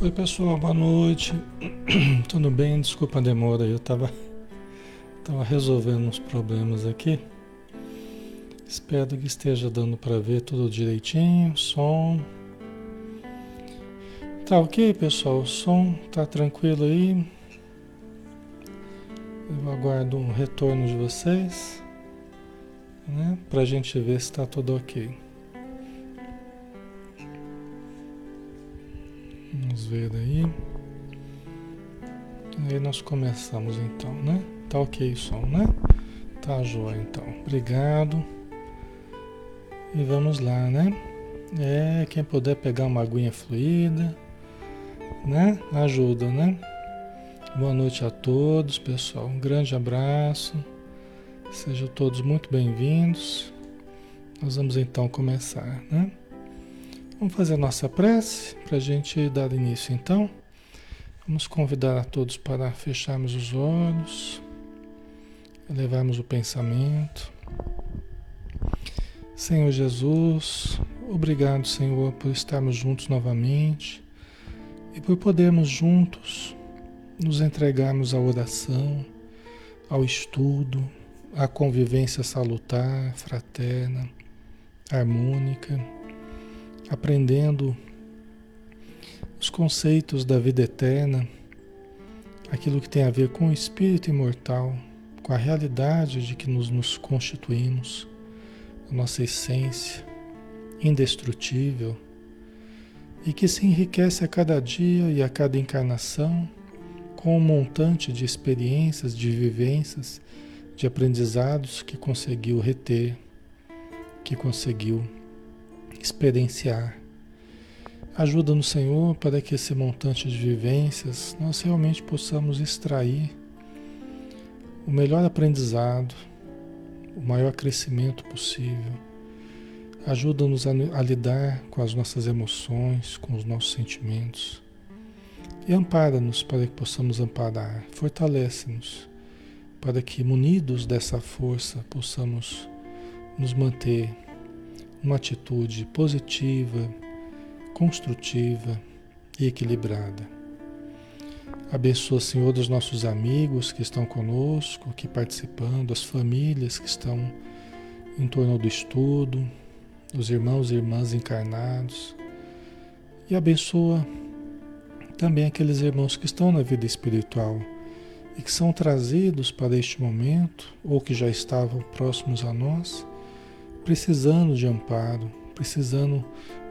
Oi pessoal, boa noite. Tudo bem? Desculpa a demora, eu estava tava resolvendo uns problemas aqui. Espero que esteja dando para ver tudo direitinho, som. Tá ok, pessoal? O som tá tranquilo aí? Eu aguardo um retorno de vocês, né? Pra gente ver se tá tudo ok. Ver aí. Aí nós começamos então, né? Tá ok o som, né? Tá joia então. Obrigado. E vamos lá, né? É, quem puder pegar uma aguinha fluida, né? Ajuda, né? Boa noite a todos, pessoal. Um grande abraço. Sejam todos muito bem-vindos. Nós vamos então começar, né? Vamos fazer a nossa prece para a gente dar início então. Vamos convidar a todos para fecharmos os olhos, elevarmos o pensamento. Senhor Jesus, obrigado, Senhor, por estarmos juntos novamente e por podermos juntos nos entregarmos à oração, ao estudo, à convivência salutar, fraterna, harmônica aprendendo os conceitos da vida eterna, aquilo que tem a ver com o espírito imortal, com a realidade de que nos, nos constituímos, a nossa essência indestrutível e que se enriquece a cada dia e a cada encarnação com um montante de experiências, de vivências, de aprendizados que conseguiu reter, que conseguiu experienciar. Ajuda-nos, Senhor, para que esse montante de vivências nós realmente possamos extrair o melhor aprendizado, o maior crescimento possível. Ajuda-nos a, a, lidar com as nossas emoções, com os nossos sentimentos. E ampara-nos para que possamos amparar. Fortalece-nos para que, munidos dessa força, possamos nos manter uma atitude positiva, construtiva e equilibrada. Abençoa, Senhor, os nossos amigos que estão conosco, aqui participando, as famílias que estão em torno do estudo, os irmãos e irmãs encarnados. E abençoa também aqueles irmãos que estão na vida espiritual e que são trazidos para este momento ou que já estavam próximos a nós precisando de amparo, precisando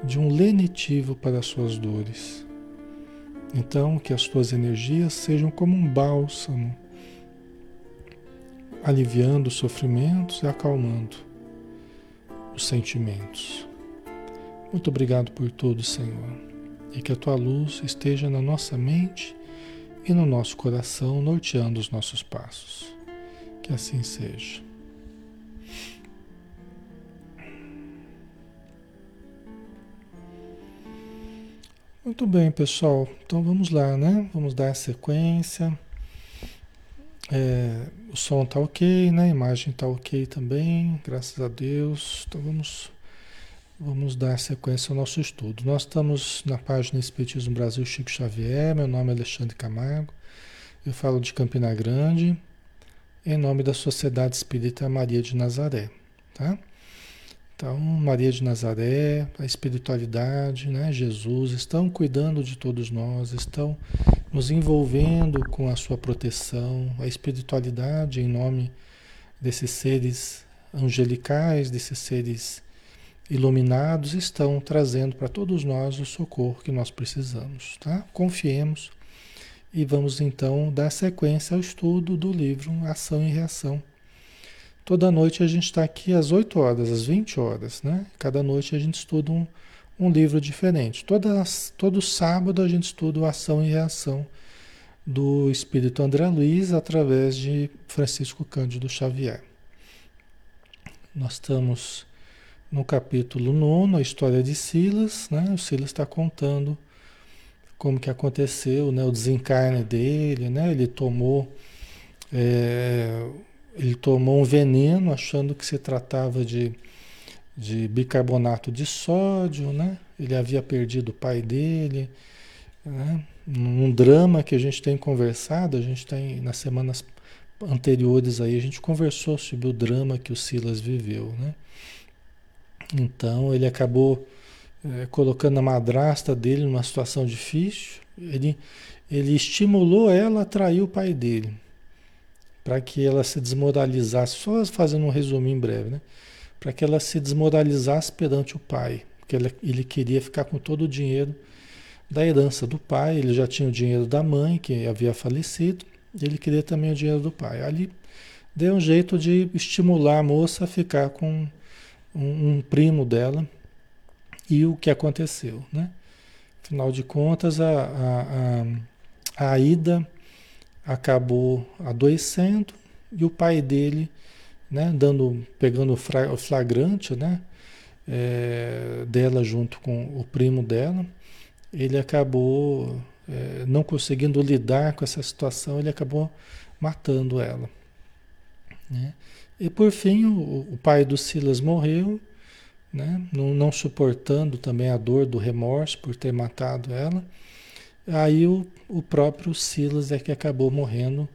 de um lenitivo para as suas dores. Então, que as tuas energias sejam como um bálsamo, aliviando os sofrimentos e acalmando os sentimentos. Muito obrigado por tudo, Senhor, e que a tua luz esteja na nossa mente e no nosso coração, norteando os nossos passos. Que assim seja. Muito bem, pessoal. Então vamos lá, né? Vamos dar a sequência. É, o som tá ok, né? A imagem tá ok também, graças a Deus. Então vamos, vamos dar sequência ao nosso estudo. Nós estamos na página Espiritismo Brasil Chico Xavier. Meu nome é Alexandre Camargo. Eu falo de Campina Grande, em nome da Sociedade Espírita Maria de Nazaré, tá? Então, Maria de Nazaré, a espiritualidade, né, Jesus, estão cuidando de todos nós, estão nos envolvendo com a sua proteção, a espiritualidade em nome desses seres angelicais, desses seres iluminados, estão trazendo para todos nós o socorro que nós precisamos, tá? Confiemos e vamos então dar sequência ao estudo do livro Ação e Reação Toda noite a gente está aqui às 8 horas, às 20 horas, né? Cada noite a gente estuda um, um livro diferente. Todo sábado a gente estuda Ação e Reação do Espírito André Luiz através de Francisco Cândido Xavier. Nós estamos no capítulo 9, a história de Silas, né? O Silas está contando como que aconteceu, né? O desencarne dele, né? Ele tomou é, ele tomou um veneno achando que se tratava de, de bicarbonato de sódio, né? Ele havia perdido o pai dele, Né? Num drama que a gente tem conversado, a gente tem nas semanas anteriores aí, a gente conversou sobre o drama que o Silas viveu, né? Então ele acabou é, colocando a madrasta dele numa situação difícil. Ele, ele estimulou ela a trair o pai dele, para que ela se desmoralizasse. Só fazendo um resumo breve, né? Para que ela se desmoralizasse perante o pai, porque ele, ele queria ficar com todo o dinheiro da herança do pai. Ele já tinha o dinheiro da mãe, que havia falecido, ele queria também o dinheiro do pai. Ali deu um jeito de estimular a moça a ficar com um, um primo dela e o que aconteceu, né? Afinal de contas, a, a, a, a Ida acabou adoecendo e o pai dele, né, dando, pegando o flagrante, né, é, dela junto com o primo dela, ele acabou é, não conseguindo lidar com essa situação, ele acabou matando ela. Né? E por fim, o, o pai do Silas morreu, né? não, não, suportando também a dor do remorso por ter matado ela. Aí o, o próprio Silas é que acabou morrendo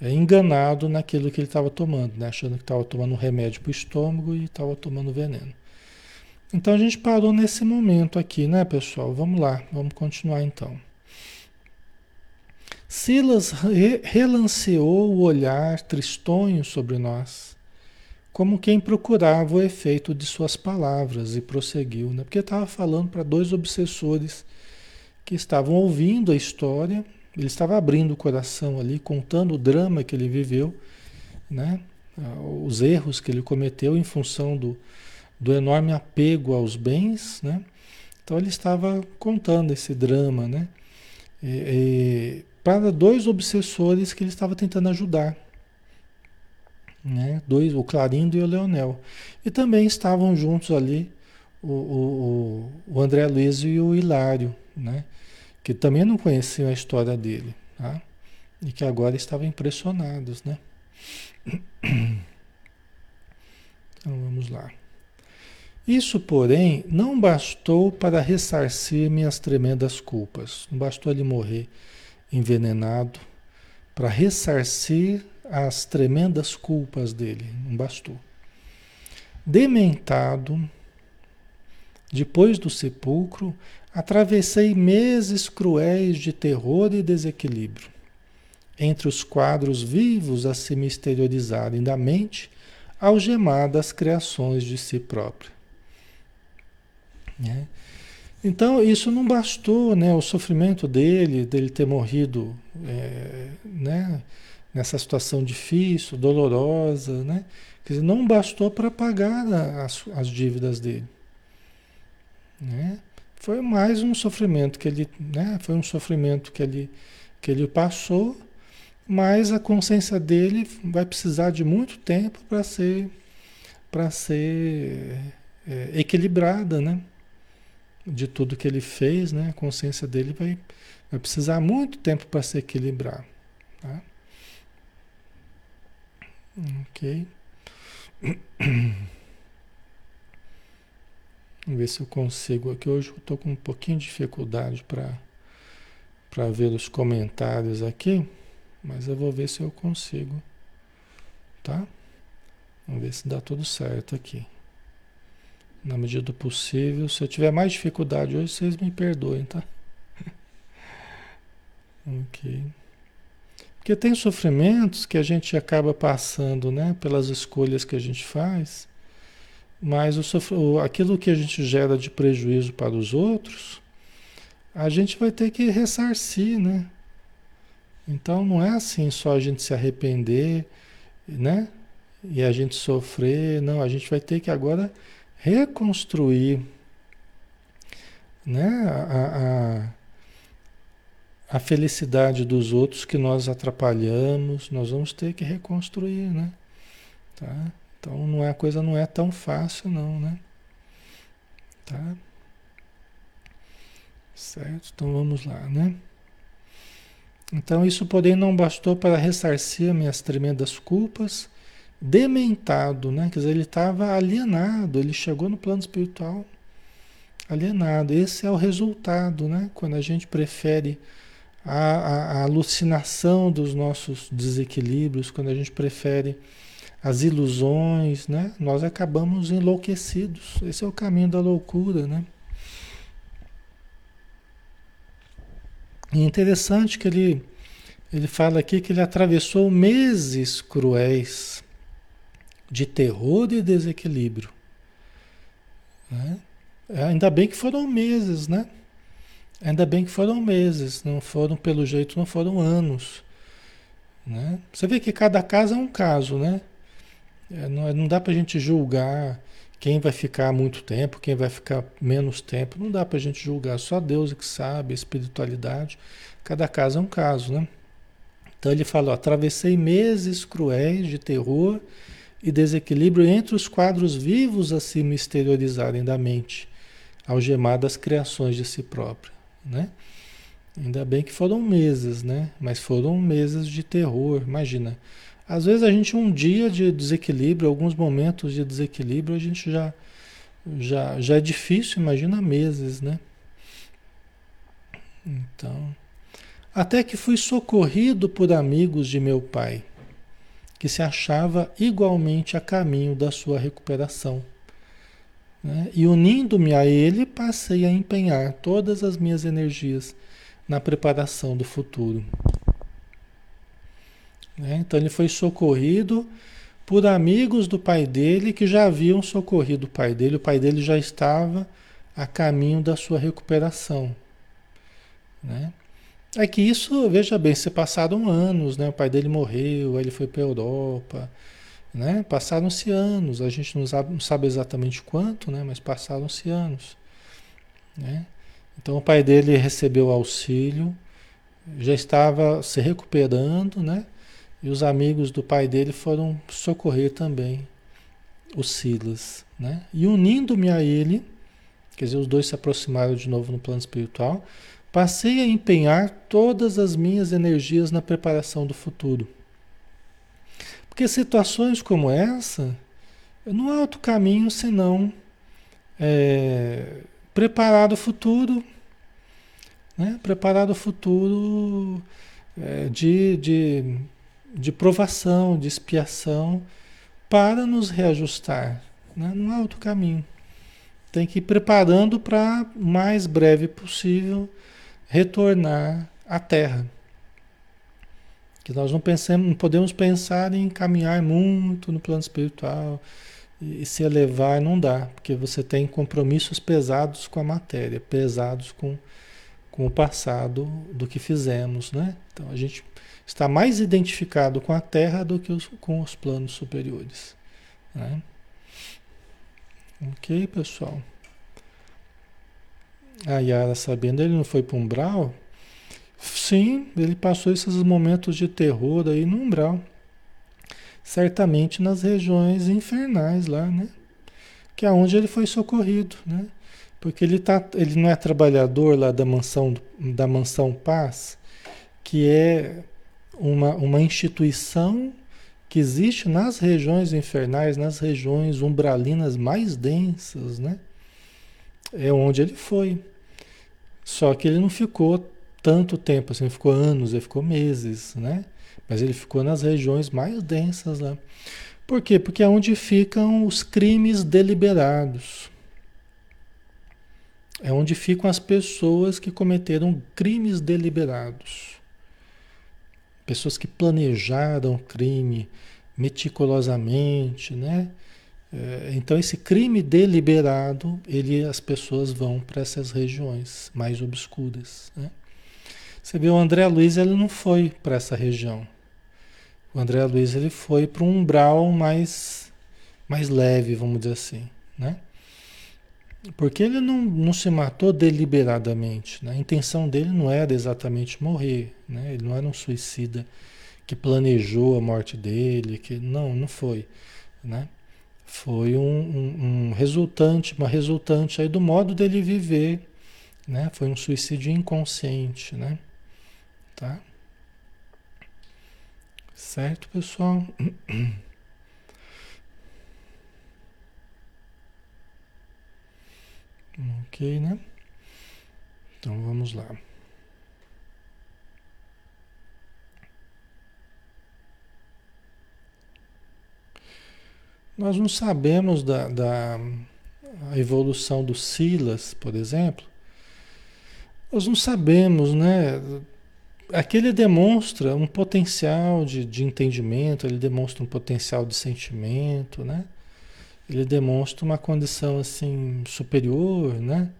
é, enganado naquilo que ele estava tomando, né? achando que estava tomando um remédio para o estômago e estava tomando veneno. Então a gente parou nesse momento aqui, né, pessoal? Vamos lá, vamos continuar então. Silas re relanceou o olhar tristonho sobre nós como quem procurava o efeito de suas palavras e prosseguiu, né? porque estava falando para dois obsessores que estavam ouvindo a história, ele estava abrindo o coração ali, contando o drama que ele viveu, né? os erros que ele cometeu em função do, do enorme apego aos bens, né? Então ele estava contando esse drama, né? E, e, para dois obsessores que ele estava tentando ajudar, né? Dois, o Clarindo e o Leonel. E também estavam juntos ali o, o, o André Luiz e o Hilário, né? que também não conheciam a história dele, tá? e que agora estavam impressionados. Né? Então vamos lá. Isso, porém, não bastou para ressarcir minhas tremendas culpas. Não bastou ele morrer envenenado para ressarcir as tremendas culpas dele, não bastou. Dementado, depois do sepulcro, atravessei meses cruéis de terror e desequilíbrio, entre os quadros vivos a se misteriorizarem da mente, algemadas criações de si próprio. Né? Então, isso não bastou, né? O sofrimento dele, dele ter morrido, é, né? nessa situação difícil, dolorosa, né? Quer dizer, não bastou para pagar as, as dívidas dele. Né? Foi mais um sofrimento que ele, né? Foi um sofrimento que ele, que ele passou, mas a consciência dele vai precisar de muito tempo para ser, para ser é, equilibrada, né? De tudo que ele fez, né? A consciência dele vai, vai precisar muito tempo para se equilibrar. Tá? Ok. Vamos ver se eu consigo aqui. Hoje eu estou com um pouquinho de dificuldade para ver os comentários aqui, mas eu vou ver se eu consigo. Tá? Vamos ver se dá tudo certo aqui. Na medida do possível. Se eu tiver mais dificuldade hoje, vocês me perdoem, tá? ok. Porque tem sofrimentos que a gente acaba passando, né, pelas escolhas que a gente faz, mas o aquilo que a gente gera de prejuízo para os outros, a gente vai ter que ressarcir, né? Então não é assim só a gente se arrepender, né? E a gente sofrer, não, a gente vai ter que agora reconstruir, né? a, a a felicidade dos outros que nós atrapalhamos, nós vamos ter que reconstruir, né? Tá? Então não é, a coisa não é tão fácil não, né? Tá? Certo? Então vamos lá, né? Então isso porém não bastou para ressarcir minhas tremendas culpas, dementado, né? Quer dizer, ele estava alienado, ele chegou no plano espiritual alienado. Esse é o resultado, né? Quando a gente prefere a, a, a alucinação dos nossos desequilíbrios, quando a gente prefere as ilusões, né? Nós acabamos enlouquecidos. Esse é o caminho da loucura, né? E é interessante que ele, ele fala aqui que ele atravessou meses cruéis de terror e desequilíbrio. Né? Ainda bem que foram meses, né? Ainda bem que foram meses, não foram, pelo jeito, não foram anos. Né? Você vê que cada caso é um caso, né? É, não, é, não dá para a gente julgar quem vai ficar muito tempo, quem vai ficar menos tempo. Não dá para a gente julgar, só Deus é que sabe, espiritualidade. Cada caso é um caso, né? Então ele falou: atravessei meses cruéis de terror e desequilíbrio entre os quadros vivos a se misteriorizarem da mente, algemadas criações de si própria. Né? Ainda bem que foram meses, né? Mas foram meses de terror, imagina. Às vezes a gente um dia de desequilíbrio, alguns momentos de desequilíbrio, a gente já já, já é difícil, imagina meses, né? Então, até que fui socorrido por amigos de meu pai, que se achava igualmente a caminho da sua recuperação. Né? E unindo-me a ele, passei a empenhar todas as minhas energias na preparação do futuro. Né? Então ele foi socorrido por amigos do pai dele que já haviam socorrido o pai dele. O pai dele já estava a caminho da sua recuperação. Né? É que isso, veja bem, se passaram anos, né? O pai dele morreu, ele foi para a Europa, né? Passaram-se anos, a gente não sabe, não sabe, exatamente quanto, né? Mas passaram-se anos, né? Então o pai dele recebeu auxílio, já estava se recuperando, né? E os amigos do pai dele foram socorrer também o Silas, né? E unindo-me a ele, quer dizer, os dois se aproximaram de novo no plano espiritual, passei a empenhar todas as minhas energias na preparação do futuro. Porque situações como essa, não há outro caminho senão é, preparar o futuro, né? preparar o futuro é, de, de, de provação, de expiação, para nos reajustar. Né? Há outro caminho. Tem que ir preparando para mais breve possível retornar à Terra. Que nós não, pensemos, não podemos pensar em caminhar muito no plano espiritual e se elevar, não dá, porque você tem compromissos pesados com a matéria, pesados com, com o passado do que fizemos, né? Então a gente está mais identificado com a Terra do que os, com os planos superiores. Né? Ok, pessoal? A Yara sabendo, ele não foi para o umbral? Sim, ele passou esses momentos de terror aí no umbral. Certamente nas regiões infernais lá, né? Que é onde ele foi socorrido, né? Porque ele, tá, ele não é trabalhador lá da mansão, da mansão Paz, que é uma, uma instituição que existe nas regiões infernais, nas regiões umbralinas mais densas, né? É onde ele foi. Só que ele não ficou tanto tempo, assim, ficou anos, ele ficou meses, né? Mas ele ficou nas regiões mais densas lá. Por quê? Porque é onde ficam os crimes deliberados. É onde ficam as pessoas que cometeram crimes deliberados. Pessoas que planejaram crime meticulosamente, né? É, então esse crime deliberado, ele, as pessoas vão para essas regiões mais obscuras. Né? Você vê o André Luiz, ele não foi para essa região. O André Luiz ele foi para um umbral mais, mais leve, vamos dizer assim, né? Porque ele não, não se matou deliberadamente. Né? A intenção dele não era exatamente morrer. Né? Ele não era um suicida que planejou a morte dele. que Não, não foi. Né? Foi um, um, um, resultante, uma resultante aí do modo dele viver, né? Foi um suicídio inconsciente, né? Tá? Certo, pessoal? Ok. Né? Então vamos lá. Nós não sabemos da, da evolução do Silas, por exemplo. Nós não sabemos, né? Aqui ele demonstra um potencial de, de entendimento, ele demonstra um potencial de sentimento, né? Ele demonstra uma condição assim superior, né?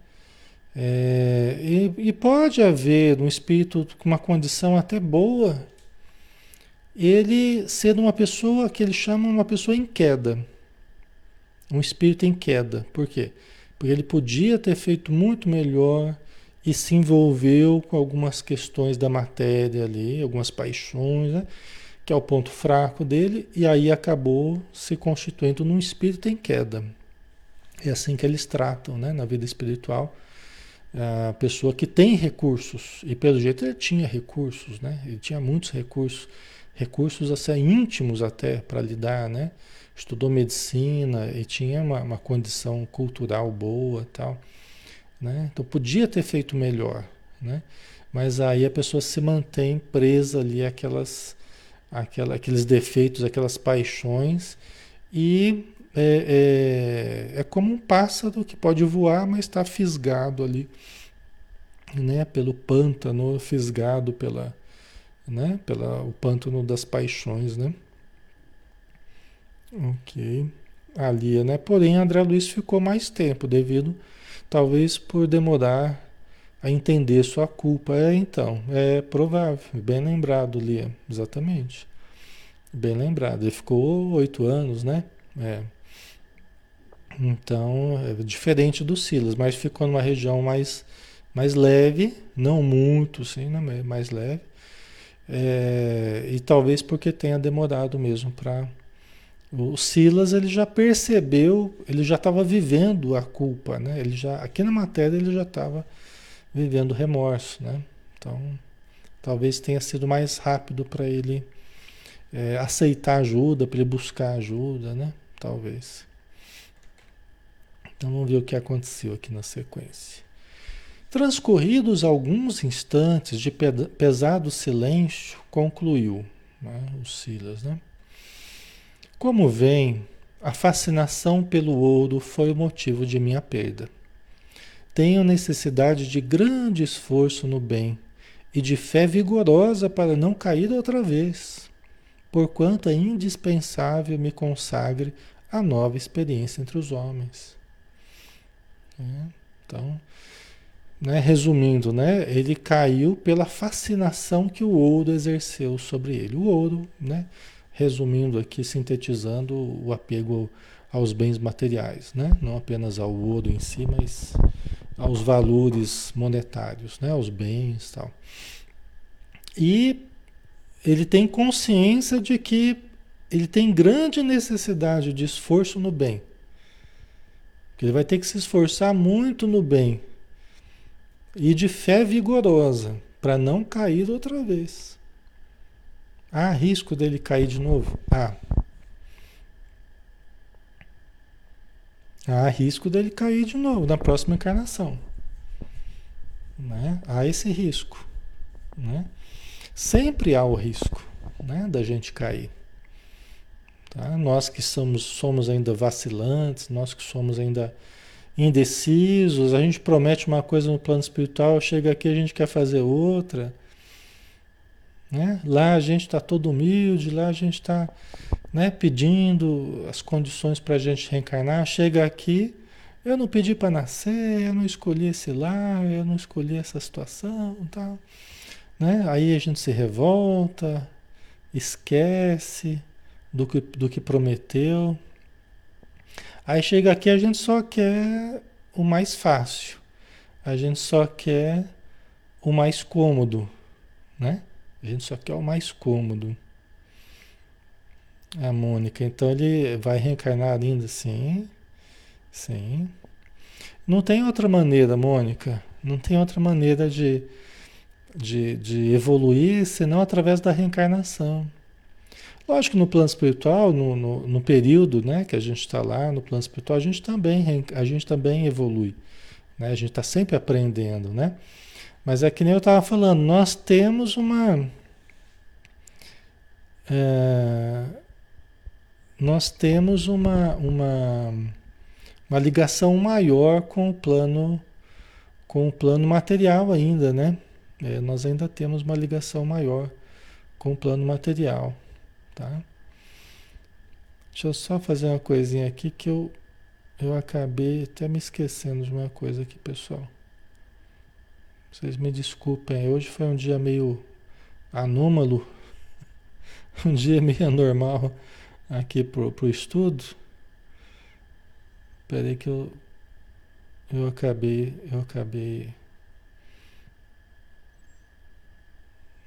É, e, e, pode haver um espírito com uma condição até boa, ele sendo uma pessoa que ele chama uma pessoa em queda. Um espírito em queda. Por quê? Porque ele podia ter feito muito melhor e se envolveu com algumas questões da matéria ali, algumas paixões, né? Que é o ponto fraco dele, e aí acabou se constituindo num espírito em queda. É assim que eles tratam né? na vida espiritual a pessoa que tem recursos, e pelo jeito ele tinha recursos, né? ele tinha muitos recursos, recursos assim, íntimos até para lidar, né? estudou medicina e tinha uma, uma condição cultural boa tal. Né? Então podia ter feito melhor, né? mas aí a pessoa se mantém presa ali àquelas, àquela, aqueles defeitos, aquelas paixões e é, é, é, como um pássaro que pode voar, mas está fisgado ali, né? Pelo pântano, fisgado pela, né? Pela o pântano das paixões, né? Ok. Ali, né? Porém, André Luiz ficou mais tempo devido, talvez por demorar a entender sua culpa. É, então, é provável, bem lembrado, Lia, exatamente. Bem lembrado. Ele ficou oito anos, né? É. Então, é diferente do Silas, mas ficou numa região mais, mais leve, não muito, sim, né, mais leve. É, e talvez porque tenha demorado mesmo para. O Silas ele já percebeu, ele já estava vivendo a culpa, né? Ele já aqui na matéria ele já estava vivendo remorso, né? Então, talvez tenha sido mais rápido para ele é, aceitar ajuda, para ele buscar ajuda, né? Talvez. Então vamos ver o que aconteceu aqui na sequência. Transcorridos alguns instantes de pesado silêncio, concluiu né, o Silas. Né? Como vem, a fascinação pelo ouro foi o motivo de minha perda. Tenho necessidade de grande esforço no bem e de fé vigorosa para não cair outra vez, porquanto é indispensável me consagre a nova experiência entre os homens. Né? Então, né, resumindo, né, ele caiu pela fascinação que o ouro exerceu sobre ele. O ouro, né, resumindo aqui, sintetizando o apego aos bens materiais, né? não apenas ao ouro em si, mas aos valores monetários, né? aos bens tal. E ele tem consciência de que ele tem grande necessidade de esforço no bem. Ele vai ter que se esforçar muito no bem e de fé vigorosa para não cair outra vez. Há risco dele cair de novo? Há. Há risco dele cair de novo na próxima encarnação. Né? Há esse risco. Né? Sempre há o risco né, da gente cair. Tá? Nós que somos, somos ainda vacilantes, nós que somos ainda indecisos, a gente promete uma coisa no plano espiritual, chega aqui a gente quer fazer outra. Né? Lá a gente está todo humilde, lá a gente está né, pedindo as condições para a gente reencarnar. Chega aqui, eu não pedi para nascer, eu não escolhi esse lar, eu não escolhi essa situação, tal. Né? Aí a gente se revolta, esquece, do que, do que prometeu. Aí chega aqui, a gente só quer o mais fácil. A gente só quer o mais cômodo, né? A gente só quer o mais cômodo. A Mônica, então ele vai reencarnar ainda, sim. Sim. Não tem outra maneira, Mônica. Não tem outra maneira de, de, de evoluir senão através da reencarnação. Lógico que no plano espiritual, no, no, no período né, que a gente está lá, no plano espiritual, a gente também, a gente também evolui. Né? A gente está sempre aprendendo, né? Mas é que nem eu estava falando, nós temos uma. É, nós temos uma, uma, uma ligação maior com o plano com o plano material ainda, né? É, nós ainda temos uma ligação maior com o plano material, tá? Deixa eu só fazer uma coisinha aqui que eu, eu acabei até me esquecendo de uma coisa aqui, pessoal. Vocês me desculpem, hoje foi um dia meio anômalo, um dia meio anormal aqui pro, pro estudo. Espera que eu, eu acabei, eu acabei.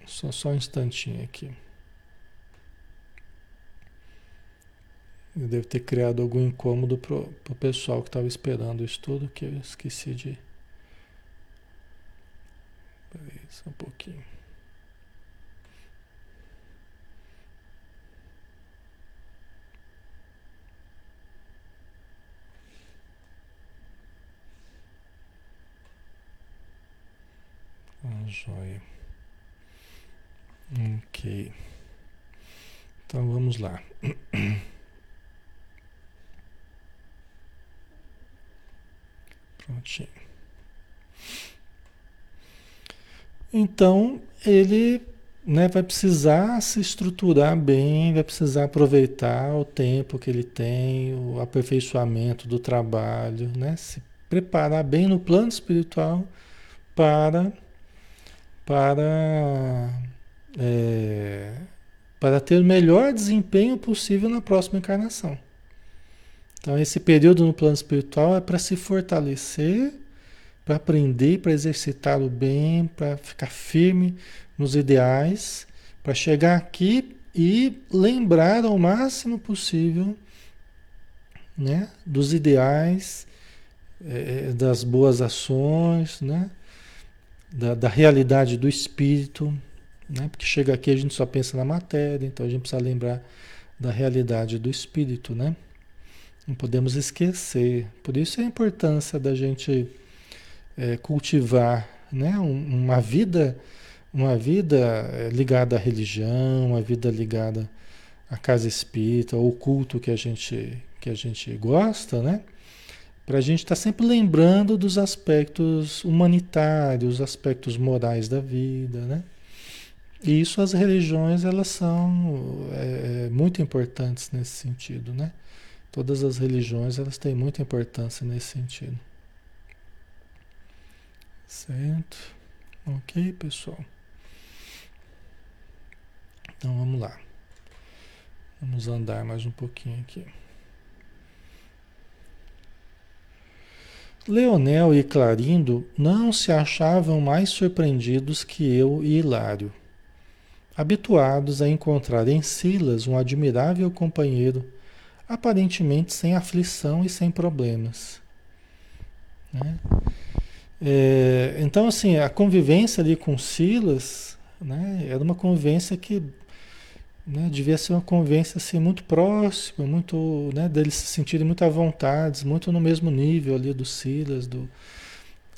Só, só um instantinho aqui. Eu devo ter criado algum incômodo pro, pro pessoal que estava esperando o estudo que eu esqueci de Peraí, só um pouquinho. Ah, joia. Ok. Então vamos lá. Prontinho. Então, ele né, vai precisar se estruturar bem, vai precisar aproveitar o tempo que ele tem, o aperfeiçoamento do trabalho, né, se preparar bem no plano espiritual para para é, para ter o melhor desempenho possível na próxima encarnação. Então esse período no plano espiritual é para se fortalecer para aprender, para exercitar o bem, para ficar firme nos ideais, para chegar aqui e lembrar ao máximo possível né, dos ideais, é, das boas ações, né, da, da realidade do espírito, né, porque chega aqui a gente só pensa na matéria, então a gente precisa lembrar da realidade do espírito, né? Não podemos esquecer. Por isso a importância da gente é, cultivar né, uma vida uma vida é, ligada à religião, uma vida ligada à casa espírita, ou culto que a gente, que a gente gosta, né? Para a gente estar tá sempre lembrando dos aspectos humanitários, aspectos morais da vida, né? E isso as religiões elas são é, é, muito importantes nesse sentido, né? Todas as religiões elas têm muita importância nesse sentido. Certo? Ok, pessoal? Então vamos lá. Vamos andar mais um pouquinho aqui. Leonel e Clarindo não se achavam mais surpreendidos que eu e Hilário, habituados a encontrar em Silas um admirável companheiro, aparentemente sem aflição e sem problemas. Né? É, então, assim, a convivência ali com Silas, né, era uma convivência que né, devia ser uma convivência assim, muito próxima, muito, né, deles se sentirem muito à vontade, muito no mesmo nível ali do Silas, do,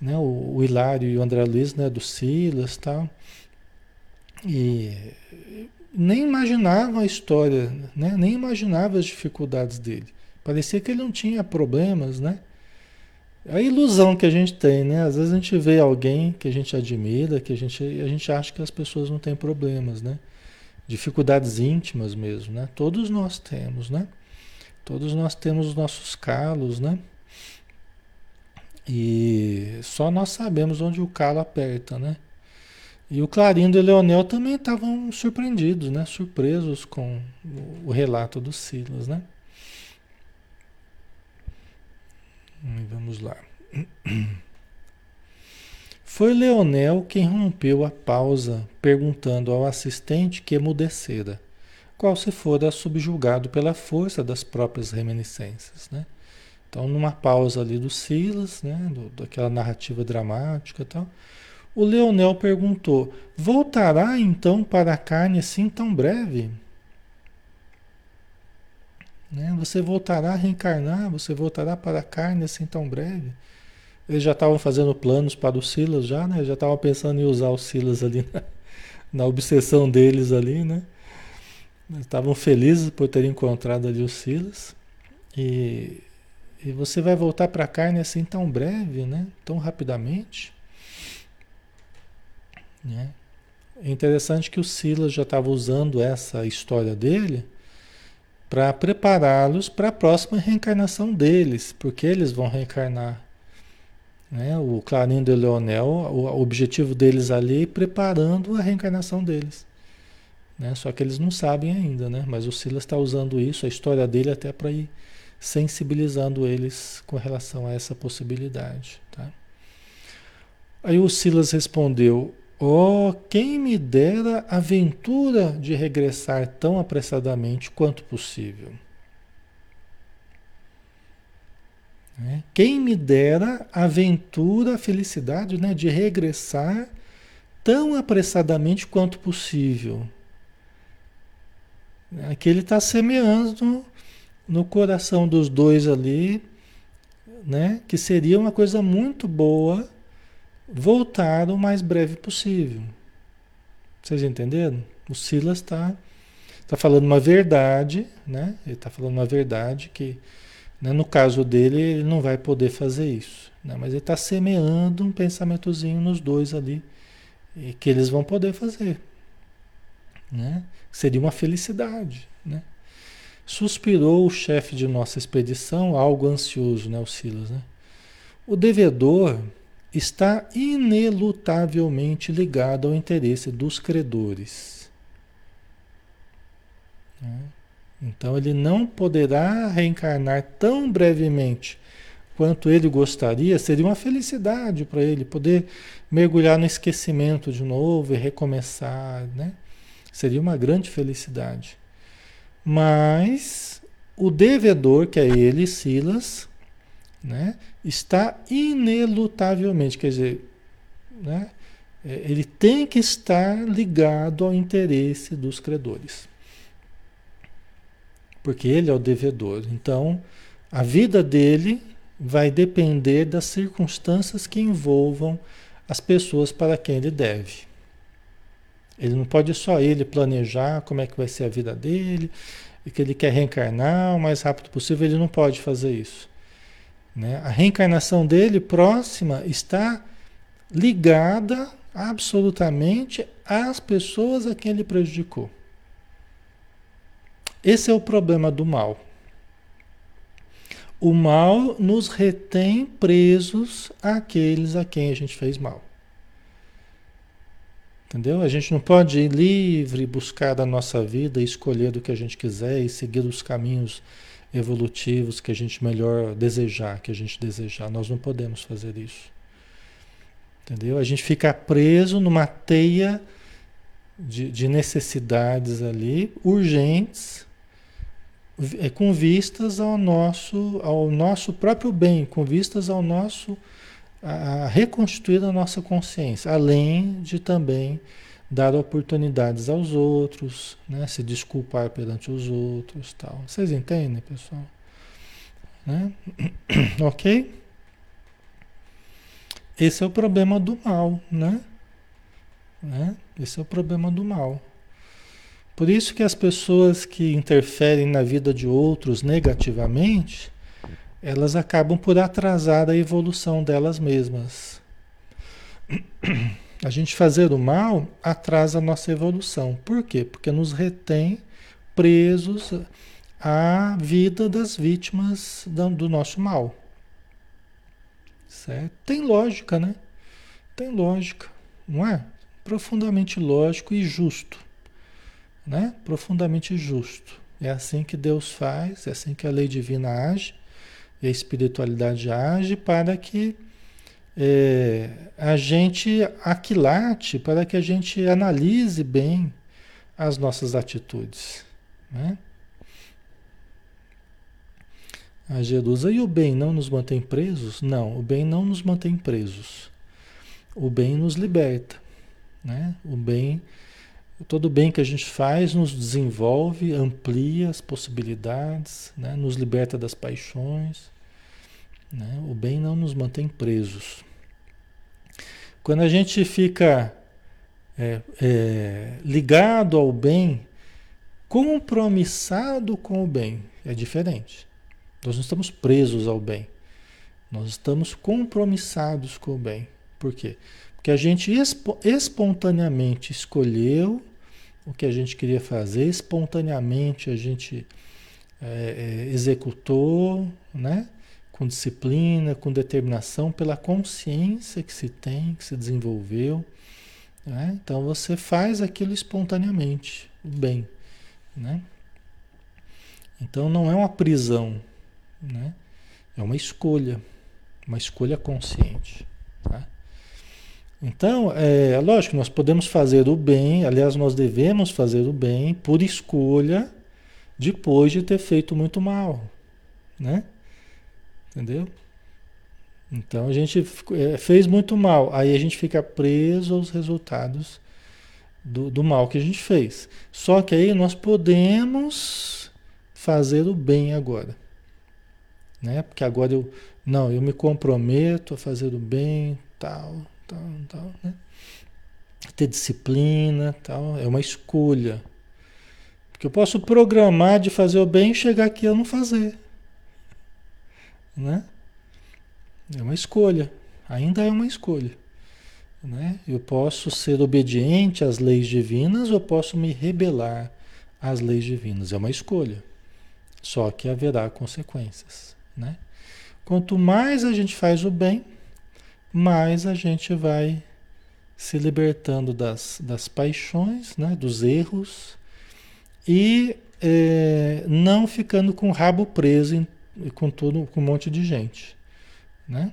né, o, o Hilário e o André Luiz, né, do Silas tal. E nem imaginava a história, né, nem imaginava as dificuldades dele. Parecia que ele não tinha problemas, né? A ilusão que a gente tem, né? Às vezes a gente vê alguém que a gente admira, que a gente, a gente acha que as pessoas não têm problemas, né? Dificuldades íntimas mesmo, né? Todos nós temos, né? Todos nós temos os nossos calos, né? E só nós sabemos onde o calo aperta, né? E o Clarindo e o Leonel também estavam surpreendidos, né? Surpresos com o relato do Silas, né? Vamos lá. Foi Leonel quem rompeu a pausa, perguntando ao assistente que emudecera, qual se fora subjugado pela força das próprias reminiscências. Né? Então, numa pausa ali do Silas, né, do, daquela narrativa dramática e tal, o Leonel perguntou: Voltará então para a carne assim tão breve? Né? Você voltará a reencarnar, você voltará para a carne assim tão breve. Eles já estavam fazendo planos para o Silas já, né? Já estavam pensando em usar o Silas ali na, na obsessão deles ali, né? Estavam felizes por ter encontrado ali o Silas. E, e você vai voltar para a carne assim tão breve, né? Tão rapidamente. Né? É interessante que o Silas já estava usando essa história dele para prepará-los para a próxima reencarnação deles, porque eles vão reencarnar. Né? O Clarim de Leonel, o objetivo deles ali é preparando a reencarnação deles. Né? Só que eles não sabem ainda, né? mas o Silas está usando isso, a história dele, até para ir sensibilizando eles com relação a essa possibilidade. Tá? Aí o Silas respondeu: Oh, quem me dera a ventura de regressar tão apressadamente quanto possível. Né? Quem me dera a ventura, a felicidade né, de regressar tão apressadamente quanto possível. Aqui ele está semeando no coração dos dois ali, né, que seria uma coisa muito boa voltar o mais breve possível. Vocês entenderam? O Silas está tá falando uma verdade, né? Ele está falando uma verdade que, no caso dele, ele não vai poder fazer isso. Né? Mas ele está semeando um pensamentozinho nos dois ali, que eles vão poder fazer. Né? Seria uma felicidade. Né? Suspirou o chefe de nossa expedição, algo ansioso, né, o Silas. Né? O devedor está inelutavelmente ligado ao interesse dos credores. Né? Então ele não poderá reencarnar tão brevemente quanto ele gostaria, seria uma felicidade para ele poder mergulhar no esquecimento de novo e recomeçar, né? Seria uma grande felicidade. Mas o devedor, que é ele, Silas, né? está inelutavelmente, quer dizer, né? É, ele tem que estar ligado ao interesse dos credores. Porque ele é o devedor. Então, a vida dele vai depender das circunstâncias que envolvam as pessoas para quem ele deve. Ele não pode só ele planejar como é que vai ser a vida dele, e que ele quer reencarnar o mais rápido possível, ele não pode fazer isso. Né? A reencarnação dele próxima está ligada absolutamente às pessoas a quem ele prejudicou. Esse é o problema do mal. O mal nos retém presos àqueles a quem a gente fez mal. Entendeu? A gente não pode ir livre, buscar da nossa vida, escolher do que a gente quiser e seguir os caminhos evolutivos que a gente melhor desejar, que a gente desejar. Nós não podemos fazer isso. Entendeu? A gente fica preso numa teia de, de necessidades ali, urgentes, com vistas ao nosso, ao nosso próprio bem, com vistas ao nosso a reconstituir a nossa consciência, além de também dar oportunidades aos outros, né? se desculpar perante os outros, tal. Vocês entendem, pessoal? Né? ok? Esse é o problema do mal, né? né? Esse é o problema do mal. Por isso que as pessoas que interferem na vida de outros negativamente, elas acabam por atrasar a evolução delas mesmas. A gente fazer o mal atrasa a nossa evolução. Por quê? Porque nos retém presos à vida das vítimas do nosso mal. Certo? Tem lógica, né? Tem lógica, não é? Profundamente lógico e justo. Né? Profundamente justo. É assim que Deus faz, é assim que a lei divina age, e a espiritualidade age para que é, a gente aquilate, para que a gente analise bem as nossas atitudes. Né? A Jerusa, e o bem não nos mantém presos? Não, o bem não nos mantém presos. O bem nos liberta. Né? O bem, todo bem que a gente faz nos desenvolve, amplia as possibilidades, né? nos liberta das paixões. Né? O bem não nos mantém presos. Quando a gente fica é, é, ligado ao bem, compromissado com o bem, é diferente. Nós não estamos presos ao bem. Nós estamos compromissados com o bem. Por quê? Porque a gente espontaneamente escolheu o que a gente queria fazer, espontaneamente a gente é, é, executou, né? com disciplina, com determinação, pela consciência que se tem, que se desenvolveu. Né? Então você faz aquilo espontaneamente, o bem. Né? Então não é uma prisão, né? é uma escolha, uma escolha consciente. Tá? Então, é lógico, nós podemos fazer o bem, aliás, nós devemos fazer o bem por escolha depois de ter feito muito mal, né? Entendeu? Então a gente é, fez muito mal, aí a gente fica preso aos resultados do, do mal que a gente fez. Só que aí nós podemos fazer o bem agora, né? Porque agora eu não, eu me comprometo a fazer o bem, tal, tal, tal, né? Ter disciplina, tal, é uma escolha. Porque eu posso programar de fazer o bem e chegar aqui a não fazer. Né? É uma escolha. Ainda é uma escolha. Né? Eu posso ser obediente às leis divinas ou posso me rebelar às leis divinas. É uma escolha. Só que haverá consequências. Né? Quanto mais a gente faz o bem, mais a gente vai se libertando das, das paixões, né? dos erros e é, não ficando com o rabo preso em, com todo com um monte de gente, né?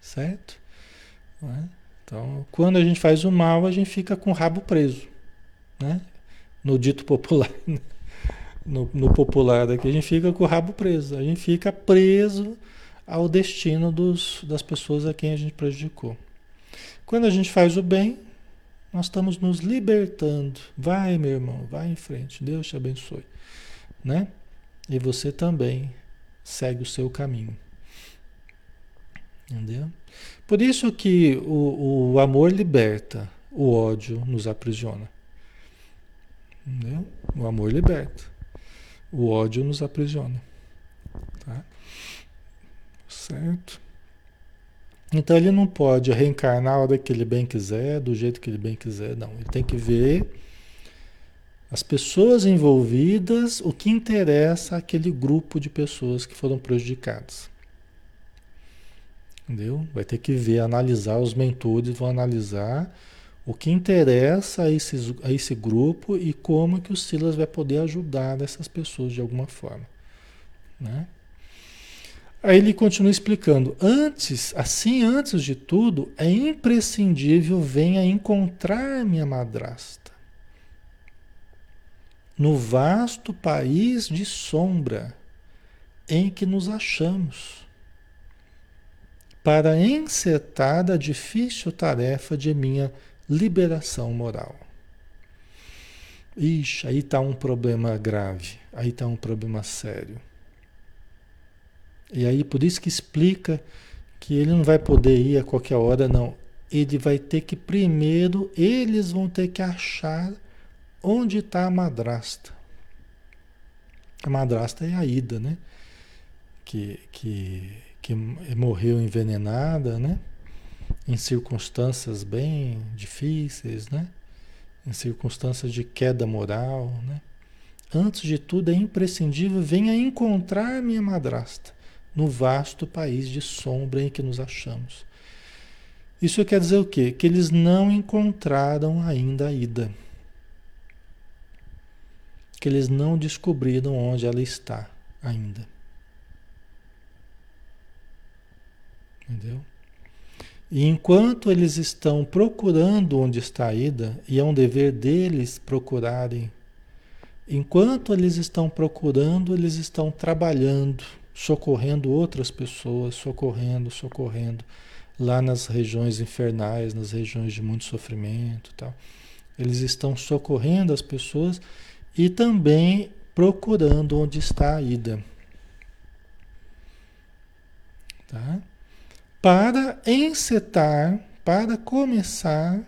Certo? Né? Então, quando a gente faz o mal, a gente fica com o rabo preso, né? No dito popular, né? no, no popular daqui, a gente fica com o rabo preso, a gente fica preso ao destino dos, das pessoas a quem a gente prejudicou. Quando a gente faz o bem, nós estamos nos libertando. Vai, meu irmão, vai em frente. Deus te abençoe. Né? E você também segue o seu caminho. Entendeu? Por isso que o, o amor liberta, o ódio nos aprisiona. Entendeu? O amor liberta. O ódio nos aprisiona. Certo? Então ele não pode reencarnar a hora que ele bem quiser, do jeito que ele bem quiser, não. Ele tem que ver as pessoas envolvidas, o que interessa àquele grupo de pessoas que foram prejudicadas. Entendeu? Vai ter que ver, analisar, os mentores vão analisar o que interessa a, esses, a esse grupo e como que o Silas vai poder ajudar essas pessoas de alguma forma. Né? Aí ele continua explicando: antes, assim, antes de tudo, é imprescindível venha encontrar minha madrasta no vasto país de sombra em que nos achamos, para encetar a difícil tarefa de minha liberação moral. Ixi, aí está um problema grave, aí está um problema sério. E aí por isso que explica que ele não vai poder ir a qualquer hora, não. Ele vai ter que primeiro, eles vão ter que achar onde está a madrasta. A madrasta é a Ida, né? Que, que, que morreu envenenada, né? Em circunstâncias bem difíceis, né? Em circunstâncias de queda moral, né? Antes de tudo é imprescindível venha encontrar minha madrasta no vasto país de sombra em que nos achamos. Isso quer dizer o quê? Que eles não encontraram ainda a ida. Que eles não descobriram onde ela está ainda. Entendeu? E enquanto eles estão procurando onde está a ida, e é um dever deles procurarem, enquanto eles estão procurando, eles estão trabalhando socorrendo outras pessoas, socorrendo, socorrendo lá nas regiões infernais, nas regiões de muito sofrimento, tal. Eles estão socorrendo as pessoas e também procurando onde está a ida. tá? Para encetar, para começar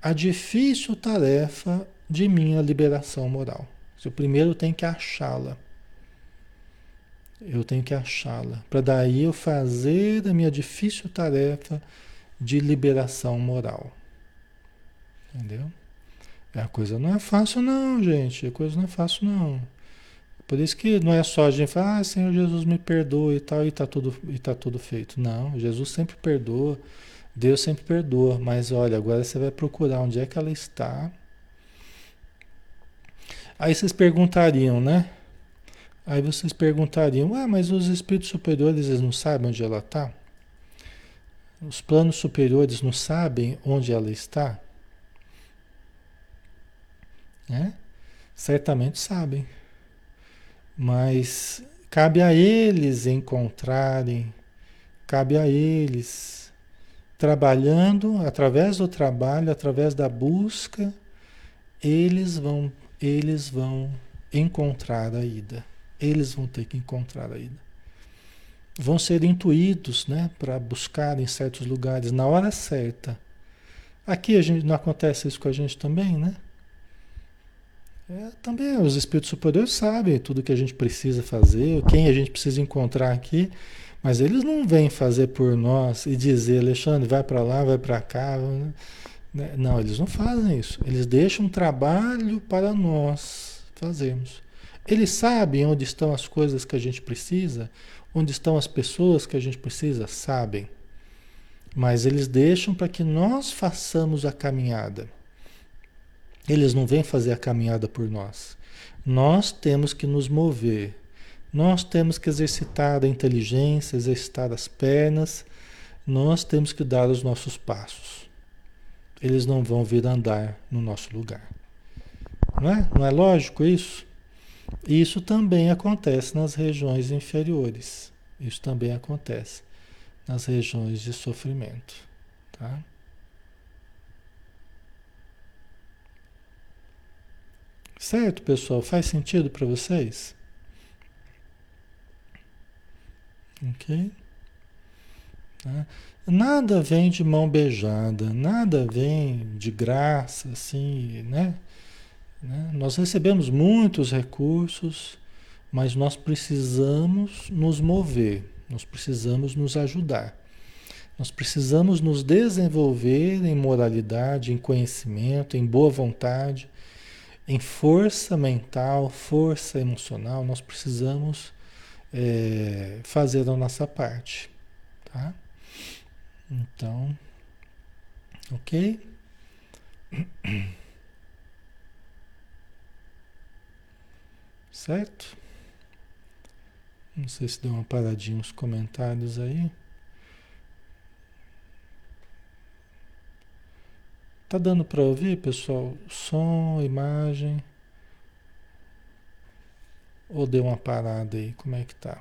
a difícil tarefa de minha liberação moral. Eu primeiro tenho que achá-la. Eu tenho que achá-la. Para daí eu fazer a minha difícil tarefa de liberação moral. Entendeu? A coisa não é fácil, não, gente. A coisa não é fácil, não. Por isso que não é só a gente falar, ah, Senhor Jesus me perdoa e tal, e está tudo, e tá tudo feito. Não, Jesus sempre perdoa, Deus sempre perdoa. Mas olha, agora você vai procurar onde é que ela está. Aí vocês perguntariam, né? Aí vocês perguntariam, ah, mas os espíritos superiores eles não sabem onde ela está? Os planos superiores não sabem onde ela está? Né? Certamente sabem. Mas cabe a eles encontrarem, cabe a eles trabalhando, através do trabalho, através da busca, eles vão, eles vão encontrar a ida. Eles vão ter que encontrar a ida. Vão ser intuídos, né, para buscar em certos lugares na hora certa. Aqui a gente não acontece isso com a gente também, né? É, também os espíritos superiores sabem tudo que a gente precisa fazer, quem a gente precisa encontrar aqui, mas eles não vêm fazer por nós e dizer, Alexandre, vai para lá, vai para cá. Né? Não, eles não fazem isso. Eles deixam um trabalho para nós fazermos. Eles sabem onde estão as coisas que a gente precisa, onde estão as pessoas que a gente precisa, sabem. Mas eles deixam para que nós façamos a caminhada. Eles não vêm fazer a caminhada por nós. Nós temos que nos mover. Nós temos que exercitar a inteligência, exercitar as pernas. Nós temos que dar os nossos passos. Eles não vão vir andar no nosso lugar. Não é? Não é lógico isso? Isso também acontece nas regiões inferiores. Isso também acontece nas regiões de sofrimento. Tá? Certo, pessoal? Faz sentido para vocês? Ok? Tá? Nada vem de mão beijada, nada vem de graça, assim, né? Né? Nós recebemos muitos recursos, mas nós precisamos nos mover, nós precisamos nos ajudar. Nós precisamos nos desenvolver em moralidade, em conhecimento, em boa vontade, em força mental, força emocional, nós precisamos é, fazer a nossa parte, tá? Então, ok? Certo? Não sei se deu uma paradinha nos comentários aí. Tá dando para ouvir, pessoal? Som, imagem. Ou deu uma parada aí? Como é que tá?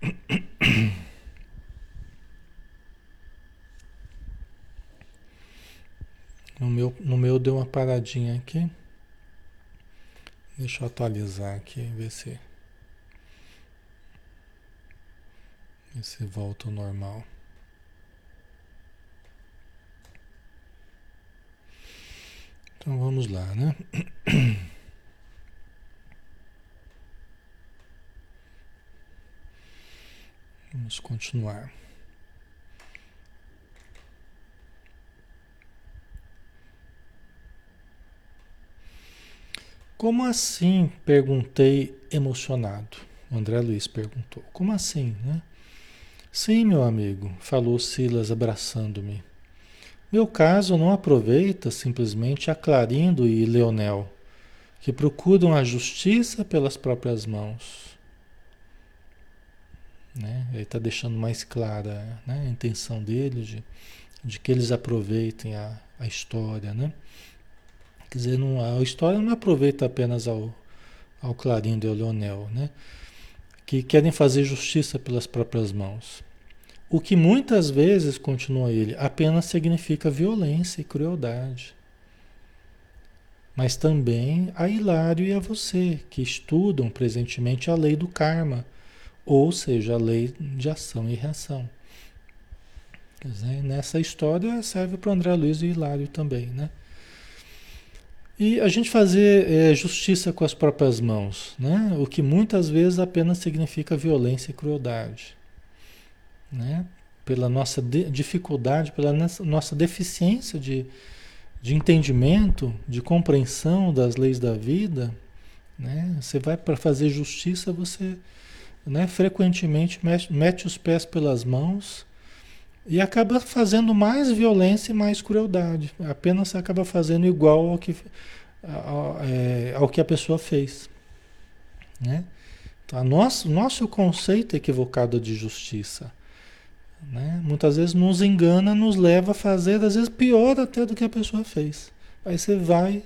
No meu, no meu deu uma paradinha aqui. Deixa eu atualizar aqui, ver se. E se volta ao normal. Então vamos lá, né? Vamos continuar. Como assim? Perguntei emocionado. O André Luiz perguntou. Como assim, né? Sim, meu amigo, falou Silas abraçando-me. Meu caso não aproveita simplesmente a Clarindo e Leonel, que procuram a justiça pelas próprias mãos. Né? Ele está deixando mais clara né, a intenção dele de, de que eles aproveitem a, a história. Né? Quer dizer, não, a história não aproveita apenas ao, ao Clarindo e ao Leonel. Né? que querem fazer justiça pelas próprias mãos. O que muitas vezes, continua ele, apenas significa violência e crueldade. mas também a Hilário e a você, que estudam presentemente a lei do karma, ou seja, a lei de ação e reação. Quer dizer, nessa história serve para André Luiz e Hilário também, né? E a gente fazer é, justiça com as próprias mãos, né? o que muitas vezes apenas significa violência e crueldade. Né? Pela nossa dificuldade, pela nossa deficiência de, de entendimento, de compreensão das leis da vida, né? você vai para fazer justiça, você né, frequentemente mete, mete os pés pelas mãos e acaba fazendo mais violência e mais crueldade. Apenas acaba fazendo igual ao que, ao, é, ao que a pessoa fez. Né? Então, nosso, nosso conceito equivocado de justiça. Né? Muitas vezes nos engana, nos leva a fazer, às vezes pior até do que a pessoa fez. Aí você vai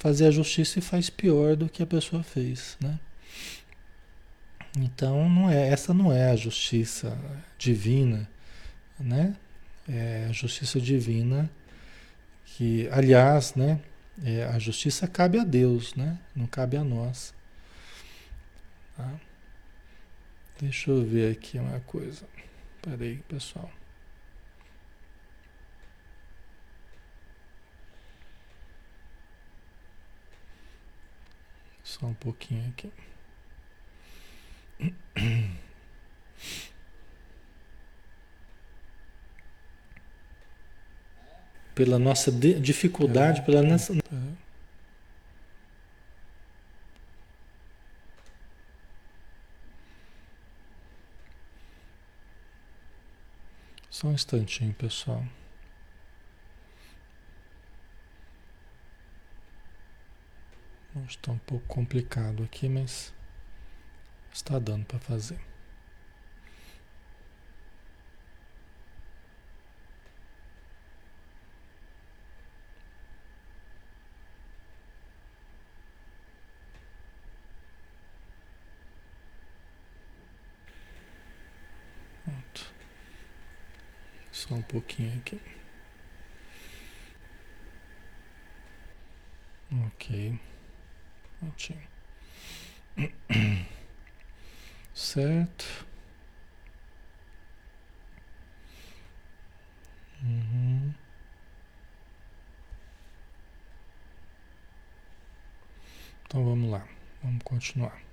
fazer a justiça e faz pior do que a pessoa fez. Né? Então não é, essa não é a justiça divina né? É a justiça divina que, aliás, né? É, a justiça cabe a Deus, né? Não cabe a nós. Tá? Deixa eu ver aqui uma coisa. Peraí, pessoal. Só um pouquinho aqui. pela nossa dificuldade, pela nossa. Só um instantinho, pessoal. Está um pouco complicado aqui, mas está dando para fazer. Só um pouquinho aqui. Ok. Prontinho. Certo. Uhum. Então vamos lá. Vamos continuar.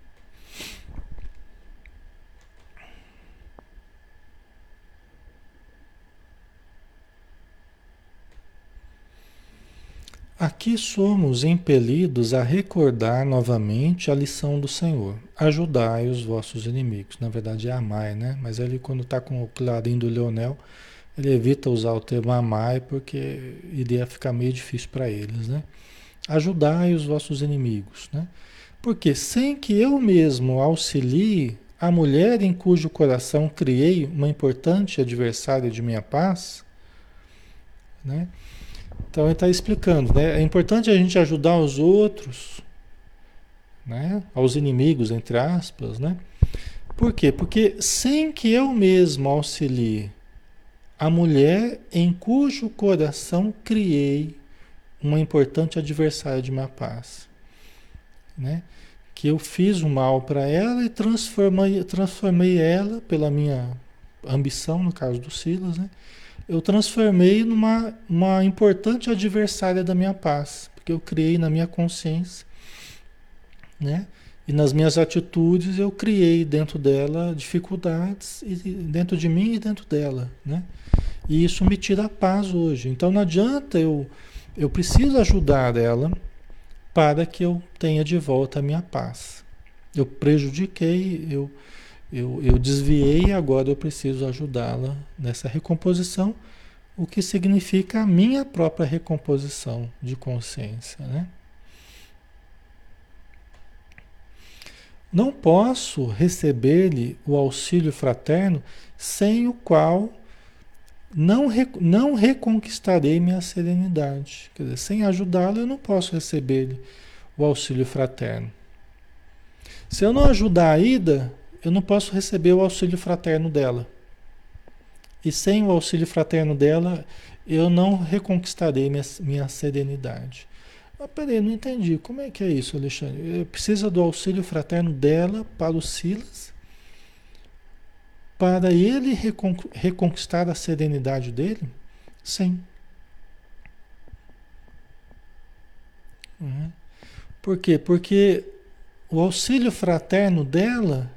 Aqui somos impelidos a recordar novamente a lição do Senhor. Ajudai os vossos inimigos. Na verdade é amai, né? Mas ele quando está com o clarim do Leonel, ele evita usar o termo amai porque iria ficar meio difícil para eles, né? Ajudai os vossos inimigos, né? Porque sem que eu mesmo auxilie a mulher em cujo coração criei uma importante adversária de minha paz, né? Então ele está explicando, né? É importante a gente ajudar os outros, né? Aos inimigos, entre aspas, né? Por quê? Porque sem que eu mesmo auxilie a mulher em cujo coração criei uma importante adversária de minha paz, né? Que eu fiz o mal para ela e transformei, transformei ela pela minha ambição, no caso do Silas, né? Eu transformei numa uma importante adversária da minha paz, porque eu criei na minha consciência, né? E nas minhas atitudes eu criei dentro dela dificuldades dentro de mim e dentro dela, né? E isso me tira a paz hoje. Então não adianta eu eu preciso ajudar ela para que eu tenha de volta a minha paz. Eu prejudiquei, eu eu, eu desviei e agora eu preciso ajudá-la nessa recomposição, o que significa a minha própria recomposição de consciência. Né? Não posso receber-lhe o auxílio fraterno sem o qual não, não reconquistarei minha serenidade. Quer dizer, sem ajudá-lo, eu não posso receber-lhe o auxílio fraterno. Se eu não ajudar a Ida, eu não posso receber o auxílio fraterno dela. E sem o auxílio fraterno dela, eu não reconquistarei minha, minha serenidade. Mas peraí, não entendi. Como é que é isso, Alexandre? Precisa do auxílio fraterno dela para o Silas? Para ele recon reconquistar a serenidade dele? Sim. Uhum. Por quê? Porque o auxílio fraterno dela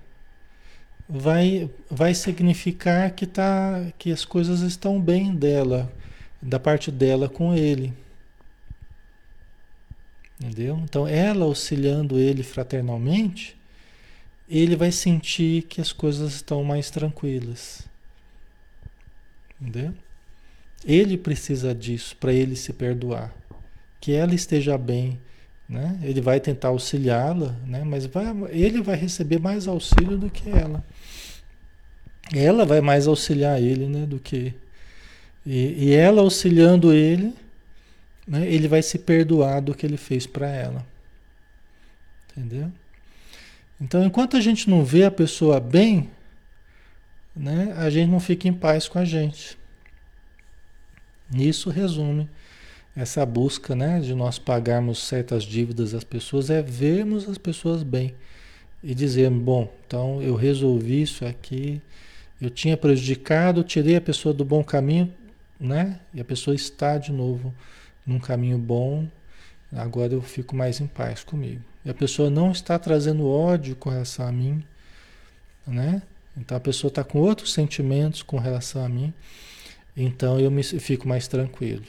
vai, vai significar que, tá, que as coisas estão bem dela, da parte dela com ele. Entendeu? Então, ela auxiliando ele fraternalmente, ele vai sentir que as coisas estão mais tranquilas. Entendeu? Ele precisa disso para ele se perdoar. Que ela esteja bem, né? Ele vai tentar auxiliá-la, né? mas vai, ele vai receber mais auxílio do que ela. Ela vai mais auxiliar ele né? do que. E, e ela auxiliando ele, né? ele vai se perdoar do que ele fez para ela. Entendeu? Então, enquanto a gente não vê a pessoa bem, né, a gente não fica em paz com a gente. Isso resume essa busca né, de nós pagarmos certas dívidas às pessoas, é vermos as pessoas bem e dizer, bom, então eu resolvi isso aqui, eu tinha prejudicado, tirei a pessoa do bom caminho, né? E a pessoa está de novo num caminho bom, agora eu fico mais em paz comigo. E a pessoa não está trazendo ódio com relação a mim, né? Então a pessoa está com outros sentimentos com relação a mim, então eu me fico mais tranquilo.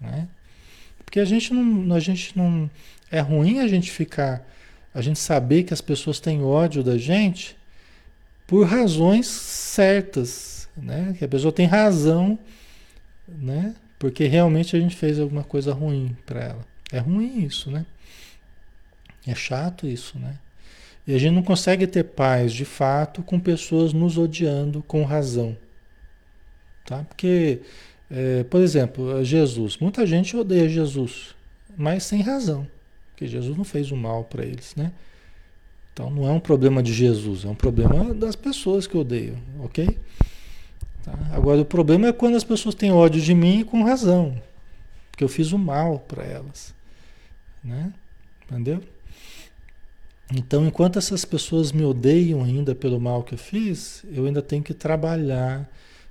Né? Porque a gente não, a gente não. É ruim a gente ficar. A gente saber que as pessoas têm ódio da gente por razões certas. Né? Que a pessoa tem razão, né? Porque realmente a gente fez alguma coisa ruim para ela. É ruim isso, né? É chato isso, né? E a gente não consegue ter paz de fato com pessoas nos odiando com razão. Tá? Porque é, por exemplo, Jesus. Muita gente odeia Jesus, mas sem razão, porque Jesus não fez o mal para eles, né? Então não é um problema de Jesus, é um problema das pessoas que odeiam, ok? Tá? Agora o problema é quando as pessoas têm ódio de mim com razão, porque eu fiz o mal para elas, né? Entendeu? Então, enquanto essas pessoas me odeiam ainda pelo mal que eu fiz, eu ainda tenho que trabalhar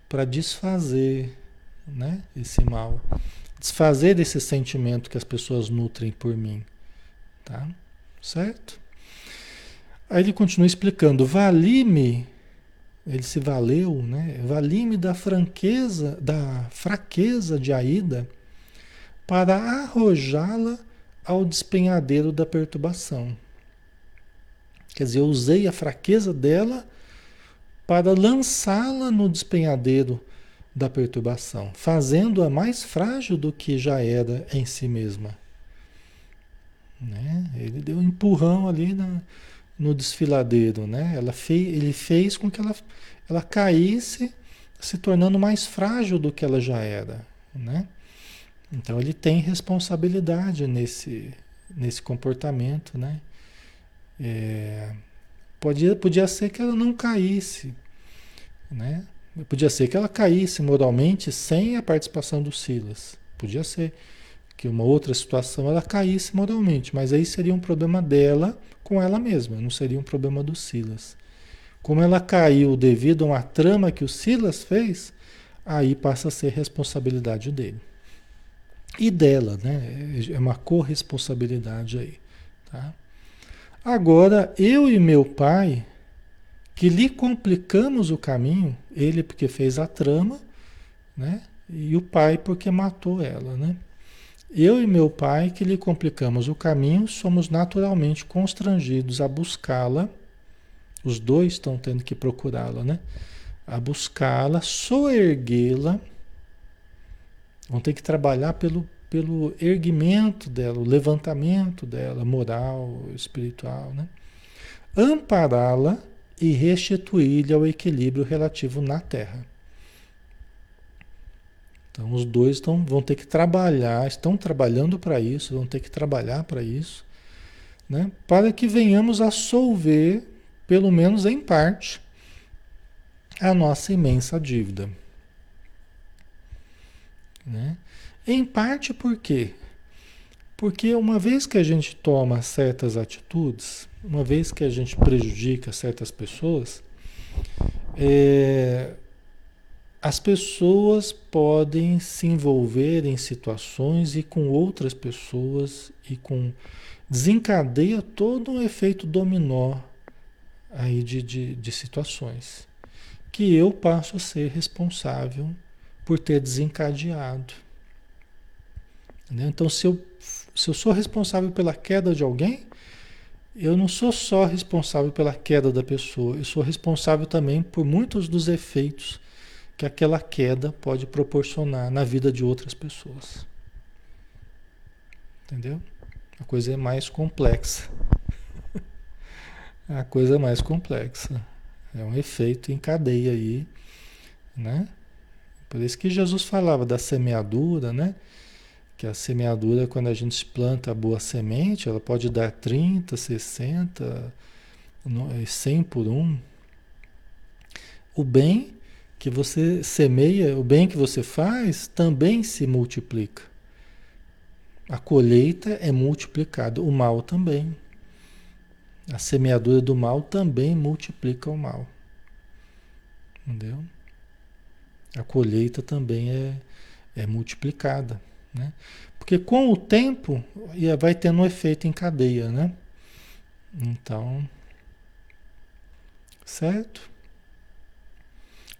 para desfazer né? esse mal. Desfazer desse sentimento que as pessoas nutrem por mim. Tá? Certo? Aí ele continua explicando: vali-me, ele se valeu, né? Vali-me da franqueza, da fraqueza de Aida para arrojá-la ao despenhadeiro da perturbação. Quer dizer, eu usei a fraqueza dela para lançá-la no despenhadeiro da perturbação, fazendo-a mais frágil do que já era em si mesma. Né? Ele deu um empurrão ali na, no desfiladeiro, né? Ela fez, ele fez com que ela, ela caísse, se tornando mais frágil do que ela já era, né? Então ele tem responsabilidade nesse, nesse comportamento, né? É, podia, podia ser que ela não caísse, né? Podia ser que ela caísse moralmente sem a participação do Silas. Podia ser que uma outra situação ela caísse moralmente, mas aí seria um problema dela com ela mesma, não seria um problema do Silas. Como ela caiu devido a uma trama que o Silas fez, aí passa a ser responsabilidade dele. E dela, né? É uma corresponsabilidade aí. Tá? Agora, eu e meu pai, que lhe complicamos o caminho, ele porque fez a trama, né? E o pai porque matou ela, né? Eu e meu pai que lhe complicamos o caminho, somos naturalmente constrangidos a buscá-la. Os dois estão tendo que procurá-la, né? A buscá-la, soerguê-la. Vão ter que trabalhar pelo, pelo erguimento dela, o levantamento dela, moral, espiritual, né? Ampará-la e restituir-lhe ao equilíbrio relativo na Terra. Então, os dois estão, vão ter que trabalhar, estão trabalhando para isso, vão ter que trabalhar para isso, né? para que venhamos a solver, pelo menos em parte, a nossa imensa dívida. Né? Em parte por quê? Porque uma vez que a gente toma certas atitudes, uma vez que a gente prejudica certas pessoas, é, as pessoas podem se envolver em situações e com outras pessoas e com desencadeia todo um efeito dominó aí de, de, de situações que eu passo a ser responsável por ter desencadeado. Entendeu? Então, se eu, se eu sou responsável pela queda de alguém, eu não sou só responsável pela queda da pessoa, eu sou responsável também por muitos dos efeitos que aquela queda pode proporcionar na vida de outras pessoas. Entendeu? A coisa é mais complexa. A coisa é mais complexa. É um efeito em cadeia aí, né? Por isso que Jesus falava da semeadura, né? Que a semeadura, quando a gente planta a boa semente, ela pode dar 30, 60, 100 por um. O bem que você semeia, o bem que você faz, também se multiplica. A colheita é multiplicada, o mal também. A semeadura do mal também multiplica o mal. Entendeu? A colheita também é, é multiplicada. Né? Porque com o tempo vai tendo um efeito em cadeia, né? Então, certo?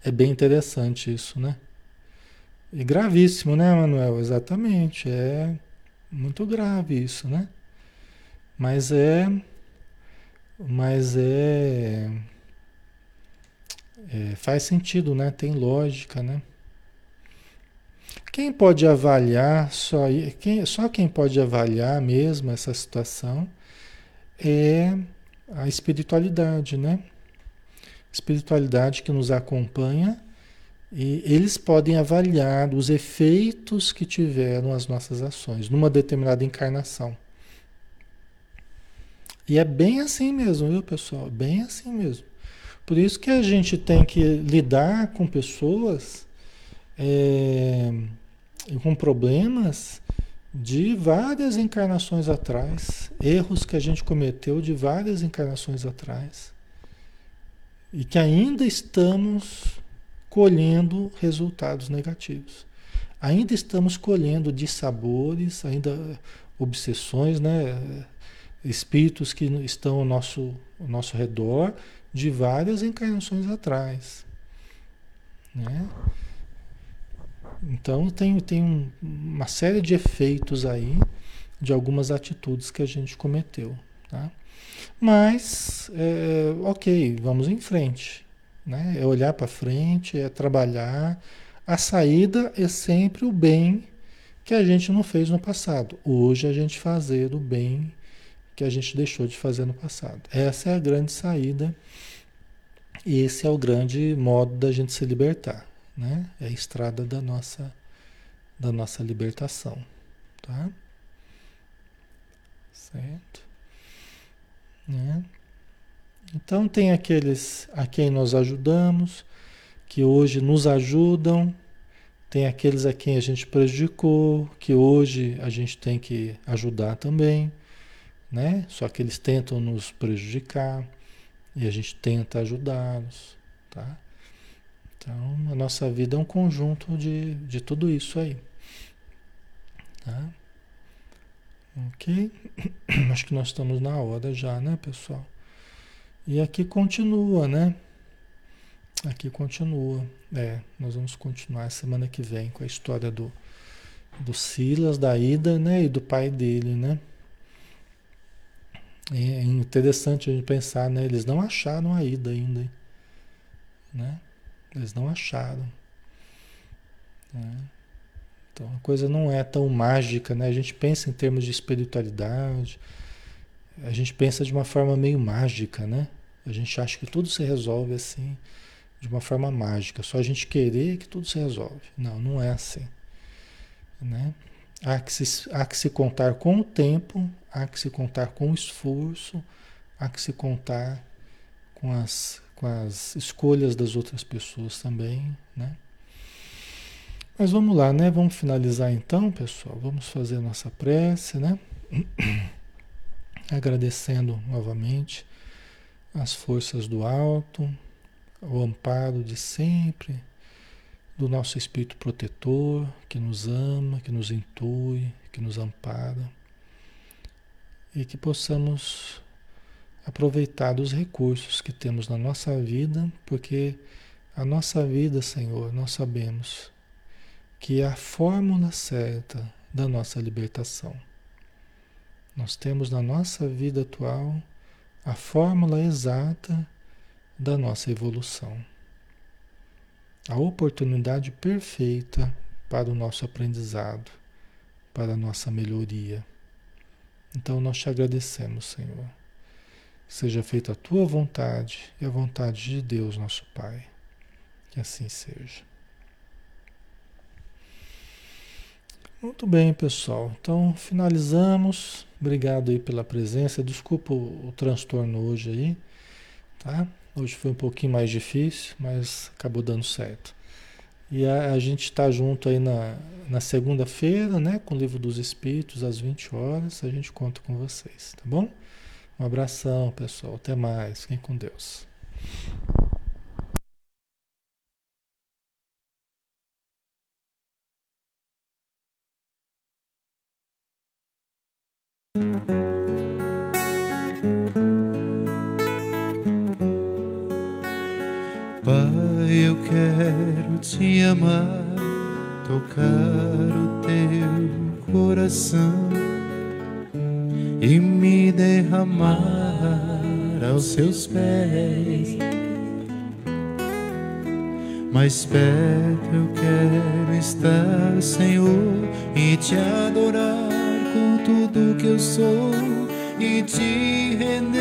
É bem interessante isso, né? E gravíssimo, né, Manuel? Exatamente. É muito grave isso, né? Mas é. Mas é, é. faz sentido, né? Tem lógica, né? Quem pode avaliar, só, quem, só quem pode avaliar mesmo essa situação é a espiritualidade, né? Espiritualidade que nos acompanha e eles podem avaliar os efeitos que tiveram as nossas ações numa determinada encarnação. E é bem assim mesmo, viu, pessoal? Bem assim mesmo. Por isso que a gente tem que lidar com pessoas é, com problemas de várias encarnações atrás, erros que a gente cometeu de várias encarnações atrás, e que ainda estamos colhendo resultados negativos. Ainda estamos colhendo dissabores, ainda obsessões, né? espíritos que estão ao nosso, ao nosso redor de várias encarnações atrás. Né? Então tem, tem uma série de efeitos aí de algumas atitudes que a gente cometeu. Tá? Mas, é, ok, vamos em frente. Né? É olhar para frente, é trabalhar. A saída é sempre o bem que a gente não fez no passado. Hoje a gente fazer o bem que a gente deixou de fazer no passado. Essa é a grande saída. E esse é o grande modo da gente se libertar, né? É a estrada da nossa da nossa libertação, tá? Certo? Né? Então tem aqueles a quem nós ajudamos, que hoje nos ajudam, tem aqueles a quem a gente prejudicou, que hoje a gente tem que ajudar também, né? Só que eles tentam nos prejudicar e a gente tenta ajudá-los, tá? Então a nossa vida é um conjunto de, de tudo isso aí, tá? Ok? Acho que nós estamos na hora já, né, pessoal? E aqui continua, né? Aqui continua. É, nós vamos continuar semana que vem com a história do, do Silas, da Ida, né? E do pai dele, né? É interessante a gente pensar, né? Eles não acharam a Ida ainda, né? Eles não acharam. Né? Então a coisa não é tão mágica, né? A gente pensa em termos de espiritualidade, a gente pensa de uma forma meio mágica, né? A gente acha que tudo se resolve assim, de uma forma mágica. Só a gente querer que tudo se resolve. Não, não é assim. Né? Há, que se, há que se contar com o tempo, há que se contar com o esforço, há que se contar com as, com as escolhas das outras pessoas também, né? Mas vamos lá, né? Vamos finalizar então, pessoal. Vamos fazer a nossa prece, né? agradecendo novamente as forças do alto, o amparo de sempre, do nosso espírito protetor que nos ama, que nos intui, que nos ampara e que possamos aproveitar os recursos que temos na nossa vida, porque a nossa vida, Senhor, nós sabemos que é a fórmula certa da nossa libertação. Nós temos na nossa vida atual a fórmula exata da nossa evolução. A oportunidade perfeita para o nosso aprendizado, para a nossa melhoria. Então nós te agradecemos, Senhor. Seja feita a tua vontade e a vontade de Deus, nosso Pai. Que assim seja. Muito bem, pessoal. Então finalizamos. Obrigado aí pela presença. Desculpa o, transtorno hoje aí, tá? Hoje foi um pouquinho mais difícil, mas acabou dando certo. E a, a gente está junto aí na, na segunda-feira, né? Com o Livro dos Espíritos, às 20 horas. A gente conta com vocês, tá bom? Um abração, pessoal. Até mais. Fiquem com Deus. Pai, eu quero te amar, tocar o teu coração e me derramar aos seus pés. Mais perto eu quero estar, Senhor, e te adorar tudo que eu sou e te render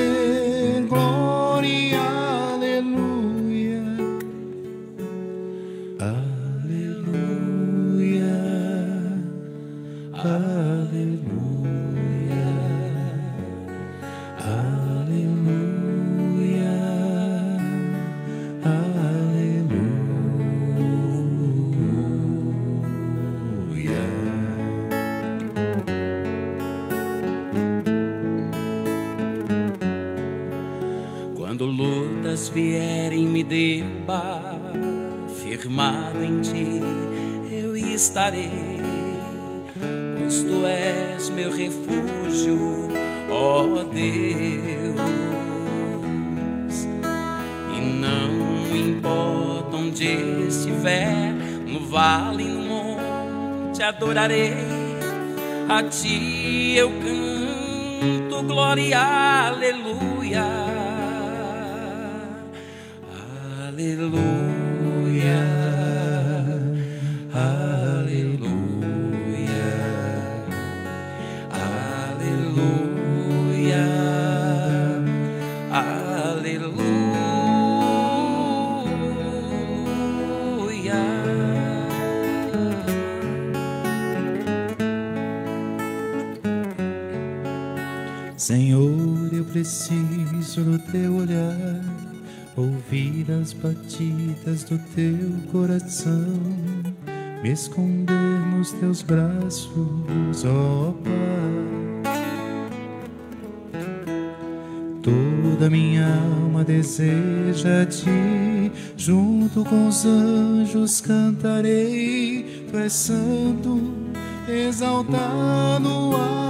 adorarei, a ti eu canto glória, aleluia. Me esconder nos teus braços, ó Pai. Toda minha alma deseja ti, junto com os anjos cantarei, tu és santo, exaltado, aleluia,